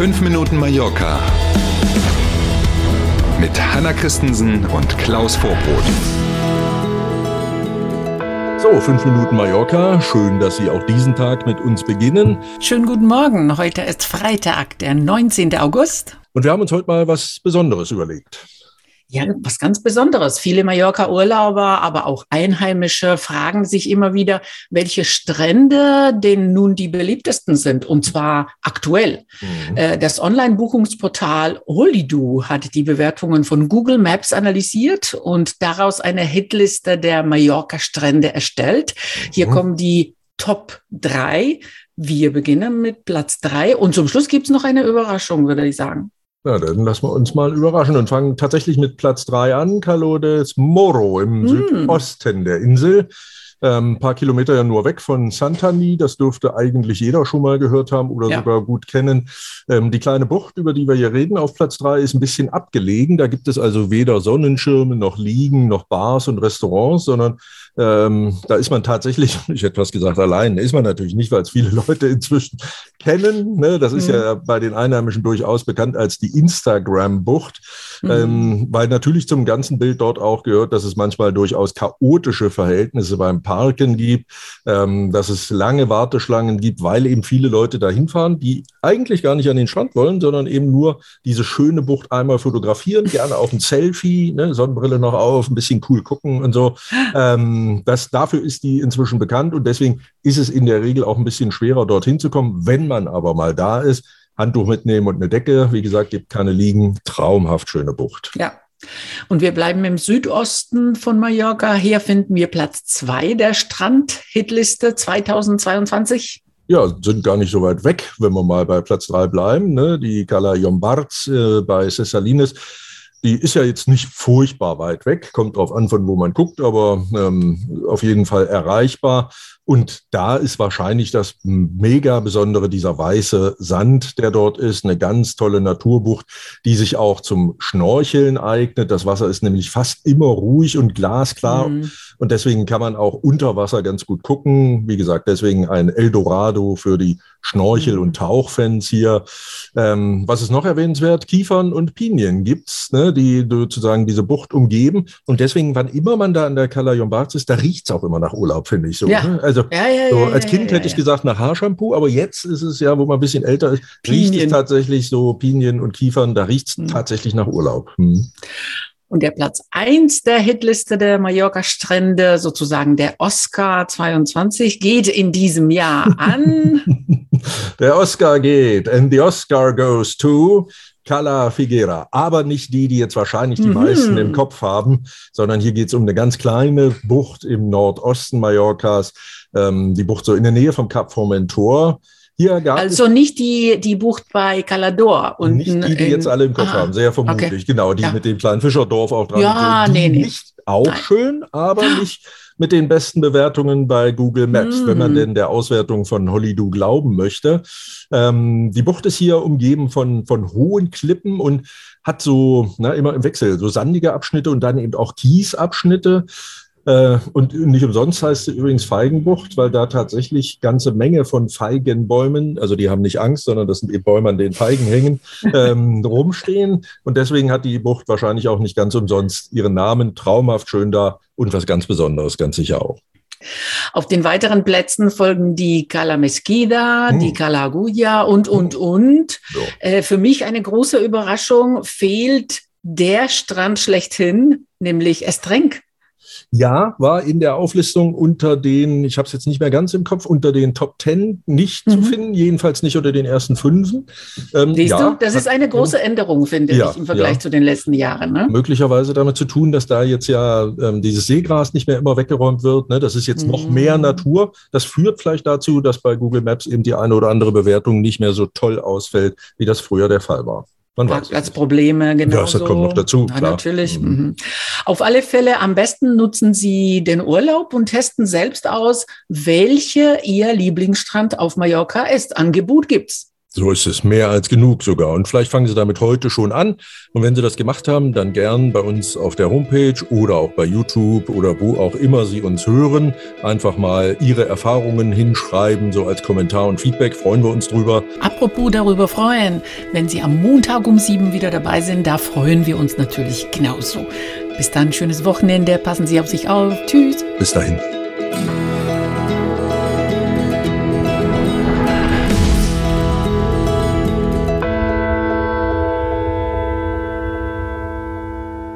5 Minuten Mallorca mit Hanna Christensen und Klaus Vorbrot. So, fünf Minuten Mallorca. Schön, dass Sie auch diesen Tag mit uns beginnen. Schönen guten Morgen. Heute ist Freitag, der 19. August. Und wir haben uns heute mal was Besonderes überlegt. Ja, was ganz Besonderes. Viele Mallorca-Urlauber, aber auch Einheimische fragen sich immer wieder, welche Strände denn nun die beliebtesten sind, und zwar aktuell. Mhm. Äh, das Online-Buchungsportal Holido hat die Bewertungen von Google Maps analysiert und daraus eine Hitliste der Mallorca-Strände erstellt. Hier mhm. kommen die Top drei. Wir beginnen mit Platz drei und zum Schluss gibt's noch eine Überraschung, würde ich sagen. Ja, dann lassen wir uns mal überraschen und fangen tatsächlich mit Platz 3 an. Calo des Moro im mm. Südosten der Insel. Ähm, ein paar Kilometer ja nur weg von Santani. Das dürfte eigentlich jeder schon mal gehört haben oder ja. sogar gut kennen. Ähm, die kleine Bucht, über die wir hier reden, auf Platz 3 ist ein bisschen abgelegen. Da gibt es also weder Sonnenschirme noch Liegen noch Bars und Restaurants, sondern ähm, da ist man tatsächlich, ich hätte fast gesagt, allein. Ist man natürlich nicht, weil es viele Leute inzwischen kennen. Ne? Das ist mhm. ja bei den Einheimischen durchaus bekannt als die Instagram-Bucht, mhm. ähm, weil natürlich zum ganzen Bild dort auch gehört, dass es manchmal durchaus chaotische Verhältnisse beim Parken gibt, ähm, dass es lange Warteschlangen gibt, weil eben viele Leute dahin fahren, die eigentlich gar nicht an den Strand wollen, sondern eben nur diese schöne Bucht einmal fotografieren, gerne auch ein Selfie, ne? Sonnenbrille noch auf, ein bisschen cool gucken und so. Ähm, das, dafür ist die inzwischen bekannt und deswegen ist es in der Regel auch ein bisschen schwerer, dorthin zu kommen, wenn man aber mal da ist, Handtuch mitnehmen und eine Decke. Wie gesagt, gibt keine Liegen. Traumhaft schöne Bucht. Ja. Und wir bleiben im Südosten von Mallorca. Hier finden wir Platz zwei der Strand-Hitliste 2022. Ja, sind gar nicht so weit weg, wenn wir mal bei Platz drei bleiben. Ne? Die Cala Yombards äh, bei Cessalines die ist ja jetzt nicht furchtbar weit weg, kommt drauf an, von wo man guckt, aber ähm, auf jeden Fall erreichbar. Und da ist wahrscheinlich das mega Besondere dieser weiße Sand, der dort ist. Eine ganz tolle Naturbucht, die sich auch zum Schnorcheln eignet. Das Wasser ist nämlich fast immer ruhig und glasklar. Mhm. Und deswegen kann man auch unter Wasser ganz gut gucken. Wie gesagt, deswegen ein Eldorado für die Schnorchel- und Tauchfans hier. Ähm, was ist noch erwähnenswert? Kiefern und Pinien gibt's, ne, die sozusagen diese Bucht umgeben. Und deswegen, wann immer man da an der Cala ist, da riecht's auch immer nach Urlaub, finde ich so. Ja. Ne? Also ja, ja, so, als Kind hätte ich gesagt nach Haarshampoo, aber jetzt ist es ja, wo man ein bisschen älter ist, Pinien. riecht es tatsächlich so Pinien und Kiefern, da riecht's hm. tatsächlich nach Urlaub. Hm. Und der Platz eins der Hitliste der Mallorca-Strände, sozusagen der Oscar 22, geht in diesem Jahr an. der Oscar geht, and the Oscar goes to Cala Figuera. Aber nicht die, die jetzt wahrscheinlich die mhm. meisten im Kopf haben, sondern hier geht es um eine ganz kleine Bucht im Nordosten Mallorcas, ähm, die Bucht so in der Nähe vom Kap Formentor. Hier gab also nicht die, die Bucht bei Calador. Und nicht die, die jetzt alle im Kopf ah, haben, sehr vermutlich. Okay. Genau, die ja. mit dem kleinen Fischerdorf auch dran. Ja, nee, nee. Nicht auch Nein. schön, aber nicht mit den besten Bewertungen bei Google Maps, mm. wenn man mhm. denn der Auswertung von Hollydo glauben möchte. Ähm, die Bucht ist hier umgeben von, von hohen Klippen und hat so, na, immer im Wechsel, so sandige Abschnitte und dann eben auch Kiesabschnitte. Äh, und nicht umsonst heißt sie übrigens Feigenbucht, weil da tatsächlich ganze Menge von Feigenbäumen, also die haben nicht Angst, sondern das sind eben Bäume, an denen Feigen hängen, ähm, rumstehen. Und deswegen hat die Bucht wahrscheinlich auch nicht ganz umsonst ihren Namen. Traumhaft schön da und was ganz Besonderes, ganz sicher auch. Auf den weiteren Plätzen folgen die Cala Mesquida, hm. die Cala Agulla und, und, hm. und. So. Äh, für mich eine große Überraschung fehlt der Strand schlechthin, nämlich Estrenk. Ja, war in der Auflistung unter den, ich habe es jetzt nicht mehr ganz im Kopf, unter den Top Ten nicht mhm. zu finden, jedenfalls nicht unter den ersten Fünfen. Ähm, Siehst ja, du, das ist eine große Änderung, finde ja, ich, im Vergleich ja. zu den letzten Jahren. Ne? Möglicherweise damit zu tun, dass da jetzt ja ähm, dieses Seegras nicht mehr immer weggeräumt wird. Ne? Das ist jetzt mhm. noch mehr Natur. Das führt vielleicht dazu, dass bei Google Maps eben die eine oder andere Bewertung nicht mehr so toll ausfällt, wie das früher der Fall war. Man Parkplatzprobleme, genau. Ja, das kommt noch dazu. Ja, natürlich. Mhm. mhm. Auf alle Fälle, am besten nutzen Sie den Urlaub und testen selbst aus, welche Ihr Lieblingsstrand auf Mallorca ist. Angebot gibt's. So ist es, mehr als genug sogar. Und vielleicht fangen Sie damit heute schon an. Und wenn Sie das gemacht haben, dann gern bei uns auf der Homepage oder auch bei YouTube oder wo auch immer Sie uns hören. Einfach mal Ihre Erfahrungen hinschreiben, so als Kommentar und Feedback. Freuen wir uns drüber. Apropos darüber freuen, wenn Sie am Montag um sieben wieder dabei sind, da freuen wir uns natürlich genauso. Bis dann, schönes Wochenende. Passen Sie auf sich auf. Tschüss. Bis dahin.